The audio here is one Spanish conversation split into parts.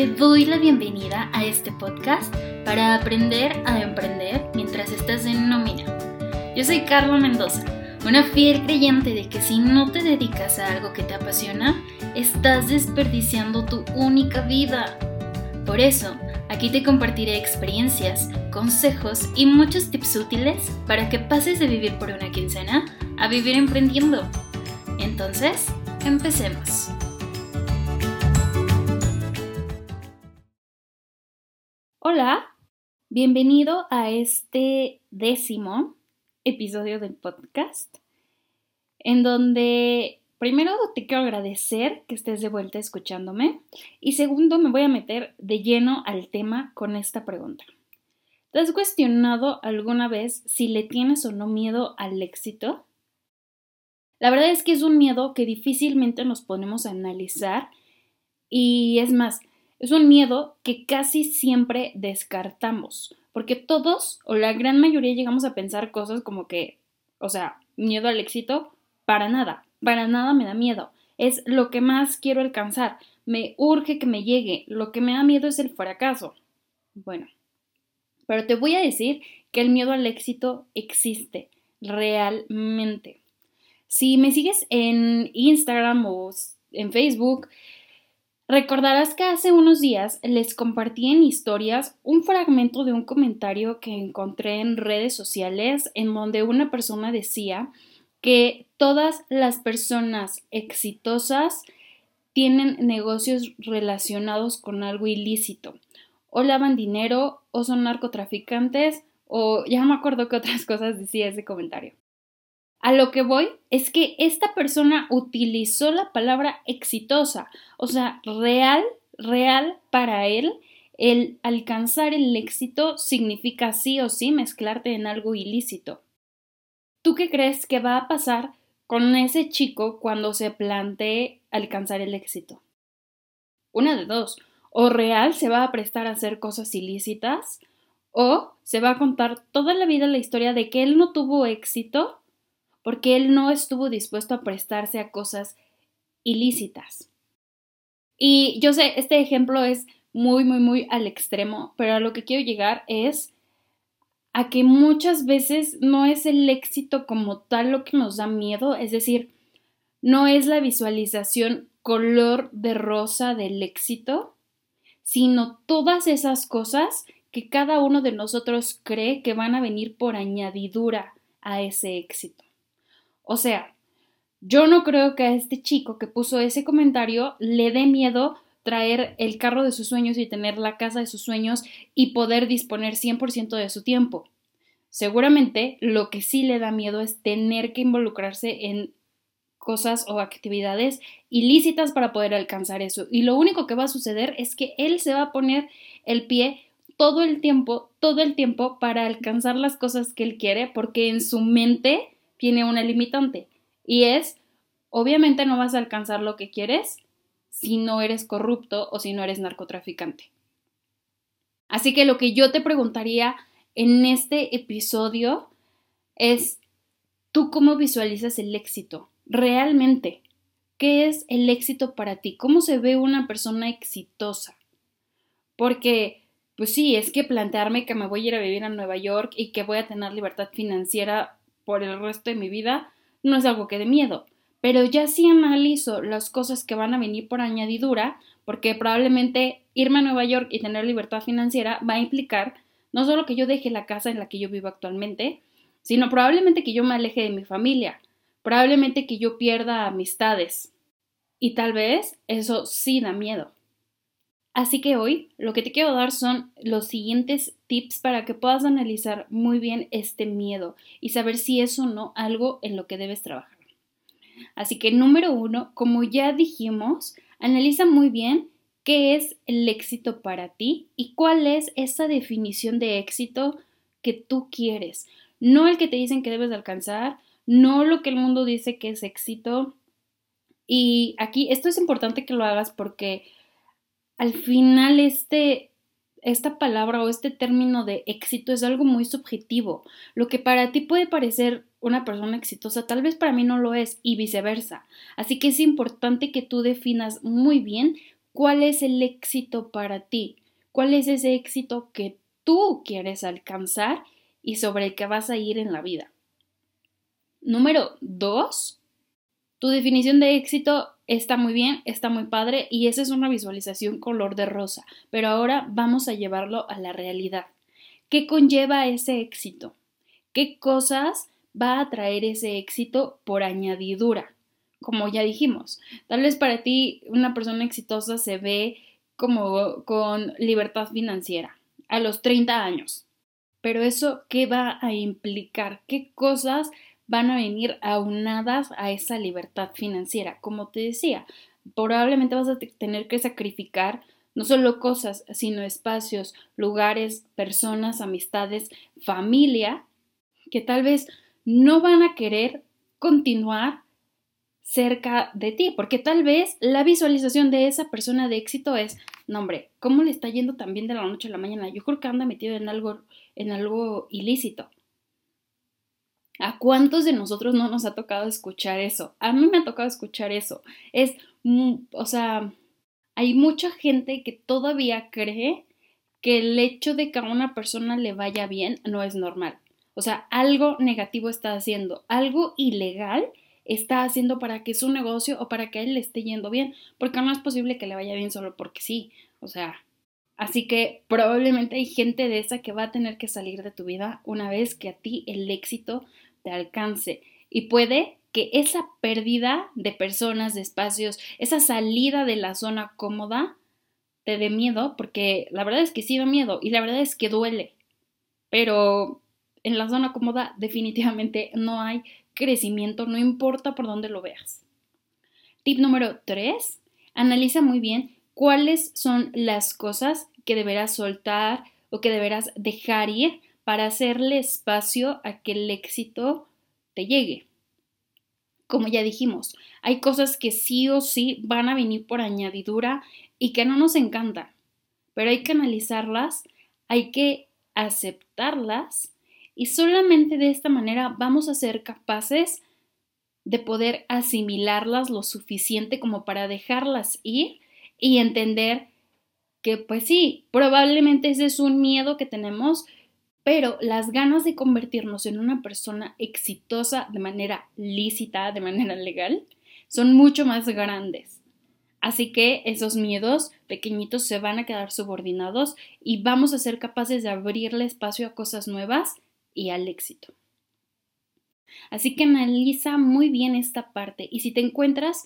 te doy la bienvenida a este podcast para aprender a emprender mientras estás en nómina. Yo soy Carla Mendoza, una fiel creyente de que si no te dedicas a algo que te apasiona, estás desperdiciando tu única vida. Por eso, aquí te compartiré experiencias, consejos y muchos tips útiles para que pases de vivir por una quincena a vivir emprendiendo. Entonces, empecemos. Hola, bienvenido a este décimo episodio del podcast, en donde primero te quiero agradecer que estés de vuelta escuchándome y segundo me voy a meter de lleno al tema con esta pregunta. ¿Te has cuestionado alguna vez si le tienes o no miedo al éxito? La verdad es que es un miedo que difícilmente nos ponemos a analizar y es más, es un miedo que casi siempre descartamos, porque todos o la gran mayoría llegamos a pensar cosas como que, o sea, miedo al éxito, para nada, para nada me da miedo, es lo que más quiero alcanzar, me urge que me llegue, lo que me da miedo es el fracaso. Bueno, pero te voy a decir que el miedo al éxito existe realmente. Si me sigues en Instagram o en Facebook, Recordarás que hace unos días les compartí en historias un fragmento de un comentario que encontré en redes sociales en donde una persona decía que todas las personas exitosas tienen negocios relacionados con algo ilícito. O lavan dinero, o son narcotraficantes, o ya no me acuerdo qué otras cosas decía ese comentario. A lo que voy es que esta persona utilizó la palabra exitosa, o sea, real, real para él. El alcanzar el éxito significa sí o sí mezclarte en algo ilícito. ¿Tú qué crees que va a pasar con ese chico cuando se plantee alcanzar el éxito? Una de dos, o real se va a prestar a hacer cosas ilícitas, o se va a contar toda la vida la historia de que él no tuvo éxito porque él no estuvo dispuesto a prestarse a cosas ilícitas. Y yo sé, este ejemplo es muy, muy, muy al extremo, pero a lo que quiero llegar es a que muchas veces no es el éxito como tal lo que nos da miedo, es decir, no es la visualización color de rosa del éxito, sino todas esas cosas que cada uno de nosotros cree que van a venir por añadidura a ese éxito. O sea, yo no creo que a este chico que puso ese comentario le dé miedo traer el carro de sus sueños y tener la casa de sus sueños y poder disponer 100% de su tiempo. Seguramente lo que sí le da miedo es tener que involucrarse en cosas o actividades ilícitas para poder alcanzar eso. Y lo único que va a suceder es que él se va a poner el pie todo el tiempo, todo el tiempo para alcanzar las cosas que él quiere, porque en su mente tiene una limitante y es, obviamente no vas a alcanzar lo que quieres si no eres corrupto o si no eres narcotraficante. Así que lo que yo te preguntaría en este episodio es, ¿tú cómo visualizas el éxito? Realmente, ¿qué es el éxito para ti? ¿Cómo se ve una persona exitosa? Porque, pues sí, es que plantearme que me voy a ir a vivir a Nueva York y que voy a tener libertad financiera por el resto de mi vida no es algo que de miedo, pero ya sí analizo las cosas que van a venir por añadidura, porque probablemente irme a Nueva York y tener libertad financiera va a implicar no solo que yo deje la casa en la que yo vivo actualmente, sino probablemente que yo me aleje de mi familia, probablemente que yo pierda amistades. Y tal vez eso sí da miedo. Así que hoy lo que te quiero dar son los siguientes tips para que puedas analizar muy bien este miedo y saber si es o no algo en lo que debes trabajar. Así que número uno, como ya dijimos, analiza muy bien qué es el éxito para ti y cuál es esa definición de éxito que tú quieres. No el que te dicen que debes alcanzar, no lo que el mundo dice que es éxito. Y aquí esto es importante que lo hagas porque al final este, esta palabra o este término de éxito es algo muy subjetivo. Lo que para ti puede parecer una persona exitosa, tal vez para mí no lo es y viceversa. Así que es importante que tú definas muy bien cuál es el éxito para ti, cuál es ese éxito que tú quieres alcanzar y sobre el que vas a ir en la vida. Número dos, tu definición de éxito está muy bien, está muy padre y esa es una visualización color de rosa, pero ahora vamos a llevarlo a la realidad. ¿Qué conlleva ese éxito? ¿Qué cosas va a traer ese éxito por añadidura? Como ya dijimos, tal vez para ti una persona exitosa se ve como con libertad financiera a los 30 años. Pero eso, ¿qué va a implicar? ¿Qué cosas van a venir aunadas a esa libertad financiera? Como te decía, probablemente vas a tener que sacrificar no solo cosas, sino espacios, lugares, personas, amistades, familia, que tal vez no van a querer continuar cerca de ti, porque tal vez la visualización de esa persona de éxito es, no hombre, ¿cómo le está yendo tan bien de la noche a la mañana? Yo creo que anda metido en algo, en algo ilícito. ¿A cuántos de nosotros no nos ha tocado escuchar eso? A mí me ha tocado escuchar eso. Es, o sea, hay mucha gente que todavía cree que el hecho de que a una persona le vaya bien no es normal. O sea, algo negativo está haciendo, algo ilegal está haciendo para que su negocio o para que a él le esté yendo bien, porque no es posible que le vaya bien solo porque sí, o sea, así que probablemente hay gente de esa que va a tener que salir de tu vida una vez que a ti el éxito te alcance y puede que esa pérdida de personas, de espacios, esa salida de la zona cómoda te dé miedo, porque la verdad es que sí da miedo y la verdad es que duele, pero en la zona cómoda definitivamente no hay crecimiento, no importa por dónde lo veas. Tip número 3. Analiza muy bien cuáles son las cosas que deberás soltar o que deberás dejar ir para hacerle espacio a que el éxito te llegue. Como ya dijimos, hay cosas que sí o sí van a venir por añadidura y que no nos encantan, pero hay que analizarlas, hay que aceptarlas y solamente de esta manera vamos a ser capaces de poder asimilarlas lo suficiente como para dejarlas ir y entender que pues sí, probablemente ese es un miedo que tenemos, pero las ganas de convertirnos en una persona exitosa de manera lícita, de manera legal, son mucho más grandes. Así que esos miedos pequeñitos se van a quedar subordinados y vamos a ser capaces de abrirle espacio a cosas nuevas y al éxito. Así que analiza muy bien esta parte y si te encuentras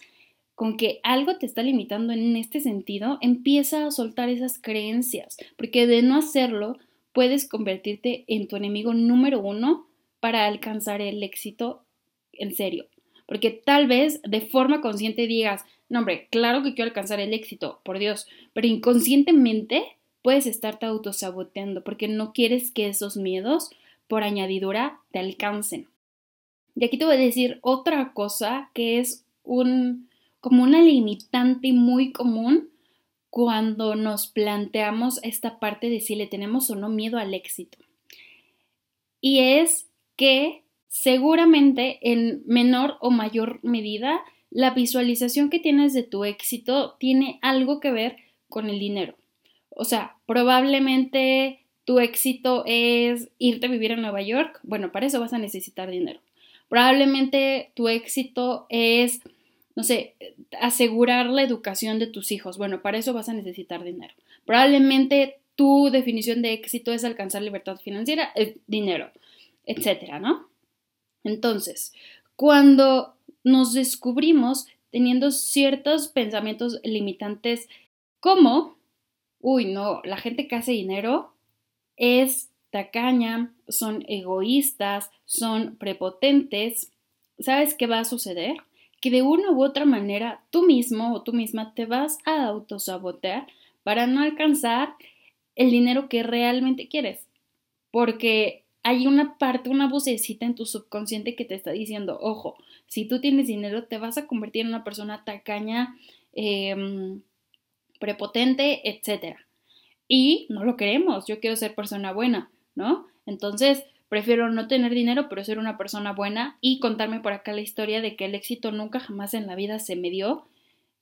con que algo te está limitando en este sentido, empieza a soltar esas creencias, porque de no hacerlo puedes convertirte en tu enemigo número uno para alcanzar el éxito en serio. Porque tal vez de forma consciente digas, no hombre, claro que quiero alcanzar el éxito, por Dios, pero inconscientemente puedes estarte autosaboteando porque no quieres que esos miedos por añadidura te alcancen. Y aquí te voy a decir otra cosa que es un como una limitante muy común cuando nos planteamos esta parte de si le tenemos o no miedo al éxito. Y es que seguramente en menor o mayor medida la visualización que tienes de tu éxito tiene algo que ver con el dinero. O sea, probablemente tu éxito es irte a vivir a Nueva York, bueno, para eso vas a necesitar dinero. Probablemente tu éxito es, no sé, asegurar la educación de tus hijos, bueno, para eso vas a necesitar dinero. Probablemente tu definición de éxito es alcanzar libertad financiera, es dinero, etcétera, ¿no? Entonces, cuando nos descubrimos teniendo ciertos pensamientos limitantes como, uy, no, la gente que hace dinero es tacaña, son egoístas, son prepotentes, ¿sabes qué va a suceder? Que de una u otra manera tú mismo o tú misma te vas a autosabotear para no alcanzar el dinero que realmente quieres. Porque hay una parte, una vocecita en tu subconsciente que te está diciendo, ojo, si tú tienes dinero te vas a convertir en una persona tacaña, em, prepotente, etcétera. Y no lo queremos, yo quiero ser persona buena, ¿no? Entonces, prefiero no tener dinero, pero ser una persona buena y contarme por acá la historia de que el éxito nunca jamás en la vida se me dio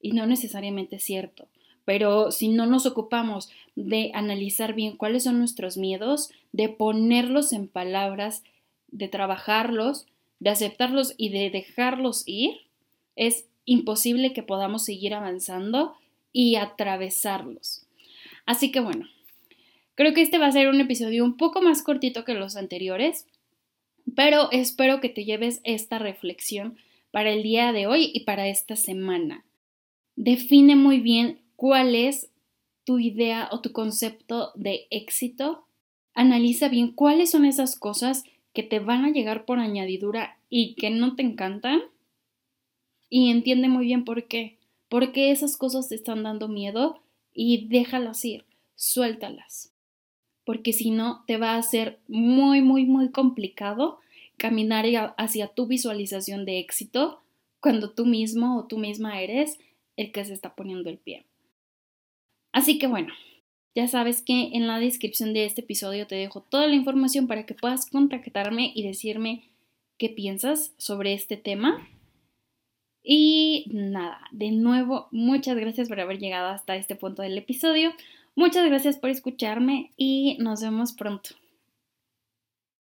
y no necesariamente es cierto. Pero si no nos ocupamos de analizar bien cuáles son nuestros miedos, de ponerlos en palabras, de trabajarlos, de aceptarlos y de dejarlos ir, es imposible que podamos seguir avanzando y atravesarlos. Así que bueno, creo que este va a ser un episodio un poco más cortito que los anteriores, pero espero que te lleves esta reflexión para el día de hoy y para esta semana. Define muy bien cuál es tu idea o tu concepto de éxito. Analiza bien cuáles son esas cosas que te van a llegar por añadidura y que no te encantan. Y entiende muy bien por qué. Porque esas cosas te están dando miedo y déjalas ir, suéltalas. Porque si no, te va a ser muy, muy, muy complicado caminar hacia tu visualización de éxito cuando tú mismo o tú misma eres el que se está poniendo el pie. Así que bueno, ya sabes que en la descripción de este episodio te dejo toda la información para que puedas contactarme y decirme qué piensas sobre este tema. Y nada, de nuevo, muchas gracias por haber llegado hasta este punto del episodio. Muchas gracias por escucharme y nos vemos pronto.